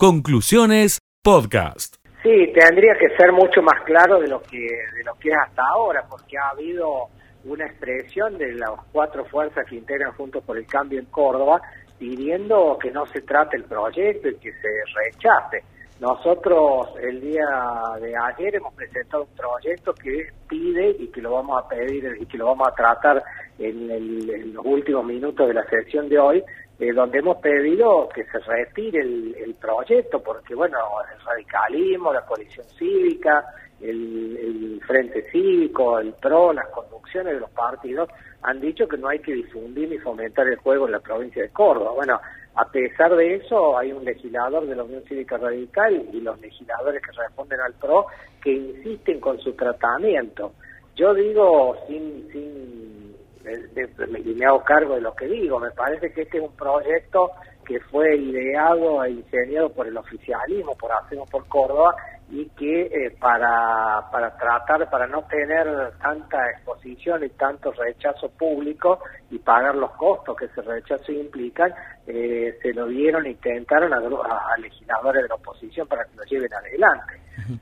Conclusiones Podcast. Sí, tendría que ser mucho más claro de lo que de lo que es hasta ahora, porque ha habido una expresión de las cuatro fuerzas que integran Juntos por el Cambio en Córdoba pidiendo que no se trate el proyecto y que se rechace. Nosotros el día de ayer hemos presentado un proyecto que pide y que lo vamos a pedir y que lo vamos a tratar en, en los últimos minutos de la sesión de hoy, eh, donde hemos pedido que se retire el, proyecto, porque bueno, el radicalismo, la coalición cívica, el, Frente Cívico, el PRO, las conducciones de los partidos han dicho que no hay que difundir ni fomentar el juego en la provincia de Córdoba. Bueno, a pesar de eso, hay un legislador de la Unión Cívica Radical y los legisladores que responden al PRO que insisten con su tratamiento. Yo digo sin, sin y me hago cargo de lo que digo. Me parece que este es un proyecto que fue ideado e ingenieado por el oficialismo, por Hacemos por Córdoba, y que eh, para, para tratar, para no tener tanta exposición y tanto rechazo público y pagar los costos que ese rechazo implican, eh, se lo dieron e intentaron a, a, legisladores de la oposición para que lo lleven adelante.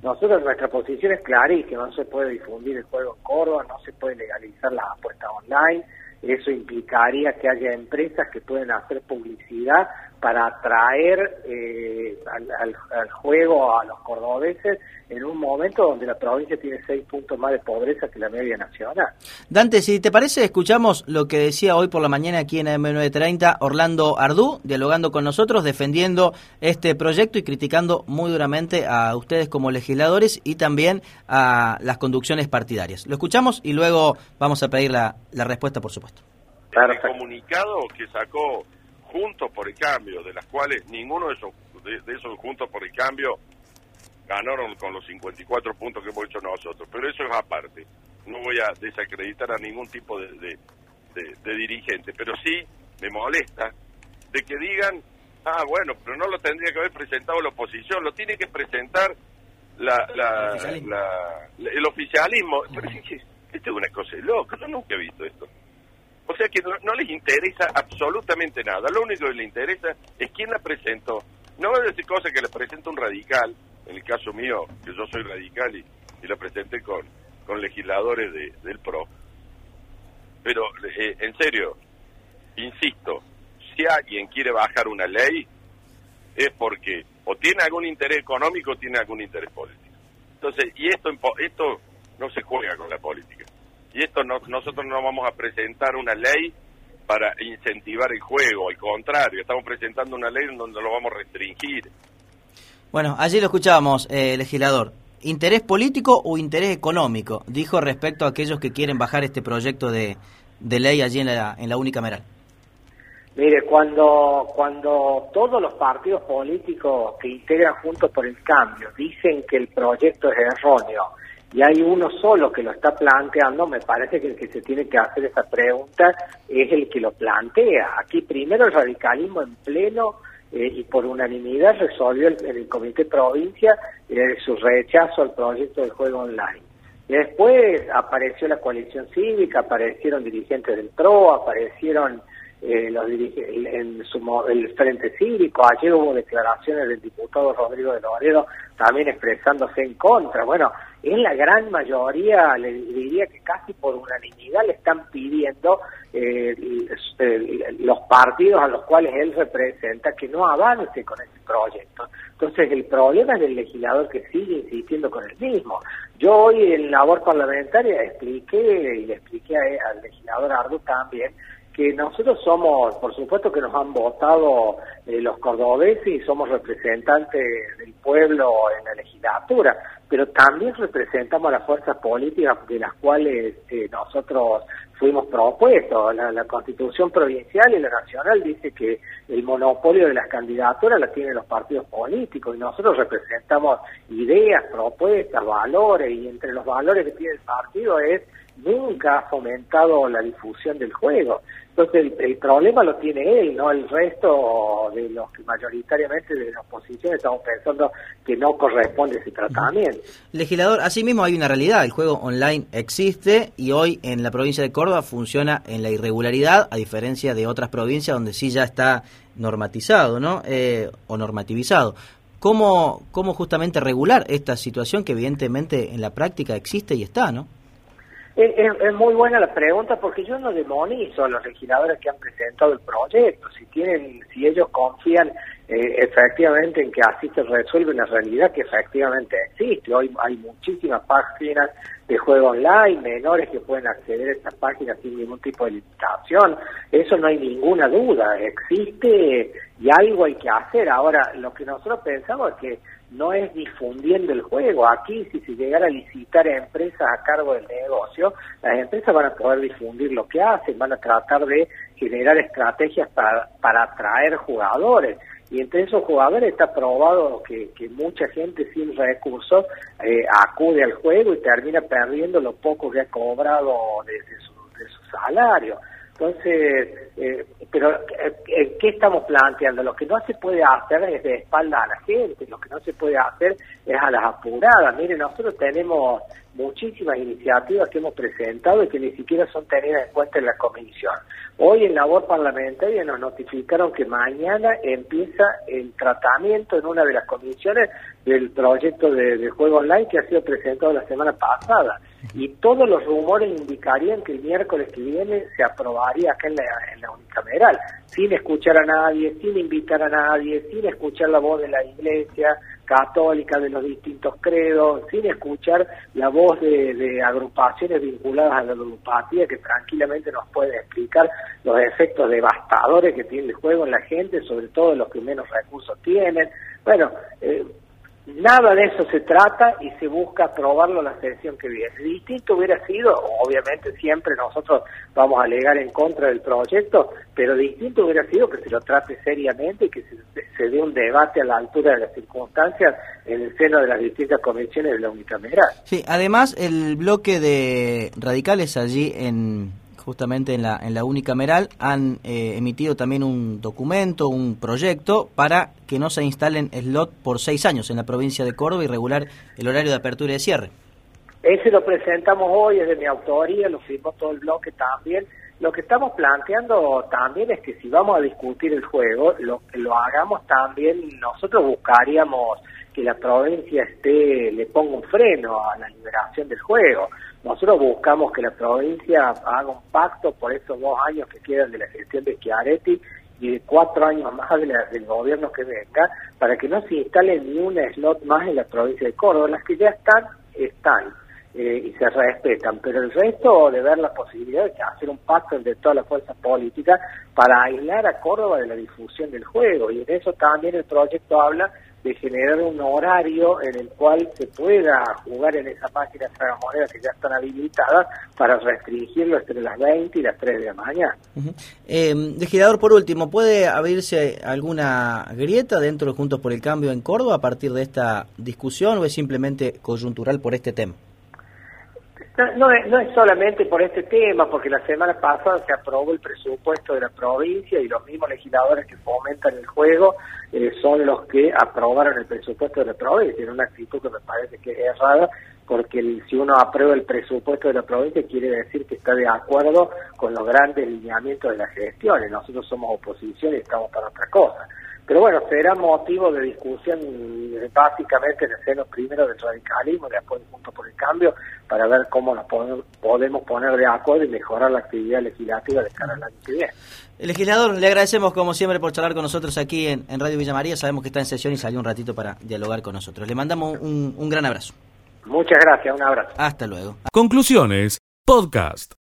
Nosotros nuestra posición es clarísima, no se puede difundir el juego en Córdoba, no se puede legalizar las apuestas online, eso implicaría que haya empresas que pueden hacer publicidad para atraer eh, al, juego a los cordobeses en un momento donde la provincia tiene seis puntos más de pobreza que la media nacional. Dante, si te parece, escuchamos lo que decía hoy por la mañana aquí en M930 Orlando Ardú, dialogando con nosotros, defendiendo este proyecto y criticando muy duramente a ustedes como legisladores y también a las conducciones partidarias. Lo escuchamos y luego vamos a pedir la, la respuesta, por supuesto. El comunicado que sacó Juntos por el Cambio, de las cuales ninguno de esos, de, esos Juntos por el Cambio ganaron con los 54 puntos que hemos hecho nosotros. Pero eso es aparte. No voy a desacreditar a ningún tipo de, de, dirigente, pero sí me molesta de que digan, ah, bueno, pero no lo tendría que haber presentado la oposición, lo tiene que presentar la, la, el oficialismo. Pero es que esto es una cosa loca, yo nunca he visto esto. O sea que no, les interesa absolutamente nada. Lo único que les interesa es quién la presentó. No voy a decir cosas que le presenta un radical, en el caso mío, que yo soy radical y, la presenté con, con legisladores de, del PRO. Pero, eh, en serio, insisto, si alguien quiere bajar una ley, es porque o tiene algún interés económico o tiene algún interés político. Entonces, y esto, esto no se juega con la política. Y esto no, nosotros no vamos a presentar una ley para incentivar el juego, al contrario, estamos presentando una ley en donde lo vamos a restringir. Bueno, allí lo escuchábamos, eh, legislador. ¿Interés político o interés económico? Dijo respecto a aquellos que quieren bajar este proyecto de, de ley allí en la, en la unicameral. Mire, cuando, cuando todos los partidos políticos que integran Juntos por el Cambio dicen que el proyecto es erróneo y hay uno solo que lo está planteando, me parece que el que se tiene que hacer esa pregunta es el que lo plantea. Aquí primero el radicalismo en pleno eh, y por unanimidad resolvió en el Comité Provincia eh, su rechazo al proyecto del juego online. Después apareció la coalición cívica, aparecieron dirigentes del PRO, aparecieron eh, los en su, el Frente Cívico, ayer hubo declaraciones del diputado Rodrigo de Loredo también expresándose en contra. Bueno, en la gran mayoría, le diría que casi por unanimidad le están pidiendo eh, los partidos a los cuales él representa que no avance con ese proyecto. Entonces el problema es del legislador que sigue insistiendo con el mismo. Yo hoy en labor parlamentaria expliqué y le expliqué al legislador Ardu también que nosotros somos, por supuesto que nos han votado eh, los cordobeses y somos representantes del pueblo en la legislatura, pero también representamos a las fuerzas políticas de las cuales eh, nosotros fuimos propuestos. La, la, constitución provincial y la nacional dice que el monopolio de las candidaturas la tienen los partidos políticos y nosotros representamos ideas, propuestas, valores y entre los valores que tiene el partido es nunca ha fomentado la difusión del juego. Entonces el, problema lo tiene él, no el resto de los que mayoritariamente de la oposición estamos pensando que no corresponde ese tratamiento. Legislador, asimismo hay una realidad, el juego online existe y hoy en la provincia de Córdoba funciona en la irregularidad, a diferencia de otras provincias donde sí ya está normatizado, ¿no? Eh, o normativizado. cómo, cómo justamente regular esta situación que evidentemente en la práctica existe y está, ¿no? Es, es, muy buena la pregunta porque yo no demonizo a los legisladores que han presentado el proyecto. Si tienen, si ellos confían eh, efectivamente en que así se resuelve una realidad que efectivamente existe. Hoy hay muchísimas páginas de juego online, menores que pueden acceder a estas páginas sin ningún tipo de limitación. Eso no hay ninguna duda, existe y algo hay que hacer. Ahora, lo que nosotros pensamos es que no es difundiendo el juego. Aquí, si se llegara a licitar a empresas a cargo del negocio, las empresas van a poder difundir lo que hacen, van a tratar de generar estrategias para, para atraer jugadores y entre esos jugadores está probado que, que mucha gente sin recursos eh, acude al juego y termina perdiendo lo poco que ha cobrado de, su, de su salario. Entonces, eh, pero eh, ¿qué estamos planteando? Lo que no se puede hacer es de espalda a la gente, lo que no se puede hacer es a las apuradas. Miren, nosotros tenemos muchísimas iniciativas que hemos presentado y que ni siquiera son tenidas en cuenta en la comisión. Hoy en labor parlamentaria nos notificaron que mañana empieza el tratamiento en una de las comisiones del proyecto de, de juego online que ha sido presentado la semana pasada y todos los rumores indicarían que el miércoles que viene se aprobaría acá en la, en la unicameral, sin escuchar a nadie, sin invitar a nadie, sin escuchar la voz de la iglesia católica de los distintos credos, sin escuchar la voz de, agrupaciones vinculadas a la ludopatía que tranquilamente nos pueden explicar los efectos devastadores que tiene el juego en la gente, sobre todo los que menos recursos tienen. Bueno, eh, Nada de eso se trata y se busca aprobarlo la sesión que viene. Distinto hubiera sido, obviamente siempre nosotros vamos a alegar en contra del proyecto, pero distinto hubiera sido que se lo trate seriamente y que se, se dé un debate a la altura de las circunstancias en el seno de las distintas comisiones de la unicameral. Sí, además el bloque de radicales allí en justamente en la, en la unicameral, han eh, emitido también un documento, un proyecto para que no se instalen slot por seis años en la provincia de Córdoba y regular el horario de apertura y de cierre. Ese lo presentamos hoy, es de mi autoría, lo firmó todo el bloque también. Lo que estamos planteando también es que si vamos a discutir el juego, lo, lo hagamos también, nosotros buscaríamos que la provincia esté, le ponga un freno a la liberación del juego. Nosotros buscamos que la provincia haga un pacto por esos dos años que quedan de la gestión de Schiaretti y de cuatro años más del gobierno que venga, para que no se instale ni un slot más en la provincia de Córdoba. Las que ya están, están. Eh, y se respetan, pero el resto de ver la posibilidad de hacer un pacto entre todas las fuerzas políticas para aislar a Córdoba de la difusión del juego y en eso también el proyecto habla de generar un horario en el cual se pueda jugar en esa máquina tragamonedas que ya están habilitadas para restringirlo entre las 20 y las 3 de la mañana. eh, legislador, por último, ¿puede abrirse alguna grieta dentro de Juntos por el Cambio en Córdoba a partir de esta discusión o es simplemente coyuntural por este tema? No, no, es, solamente por este tema, porque la semana pasada se aprobó el presupuesto de la provincia y los mismos legisladores que fomentan el juego eh, son los que aprobaron el presupuesto de la provincia, en una actitud que me parece que es errada, porque si uno aprueba el presupuesto de la provincia quiere decir que está de acuerdo con los grandes lineamientos de la gestión, y nosotros somos oposición y estamos para otra cosa. Pero bueno, será motivo de discusión básicamente en el seno primero del radicalismo, después Junto por el Cambio, para ver cómo nos podemos poner de acuerdo y mejorar la actividad legislativa de cara al año que viene. El legislador, le agradecemos como siempre por charlar con nosotros aquí en, en, Radio Villa María. Sabemos que está en sesión y salió un ratito para dialogar con nosotros. Le mandamos un, un gran abrazo. Muchas gracias, un abrazo. Hasta luego. Conclusiones, podcast.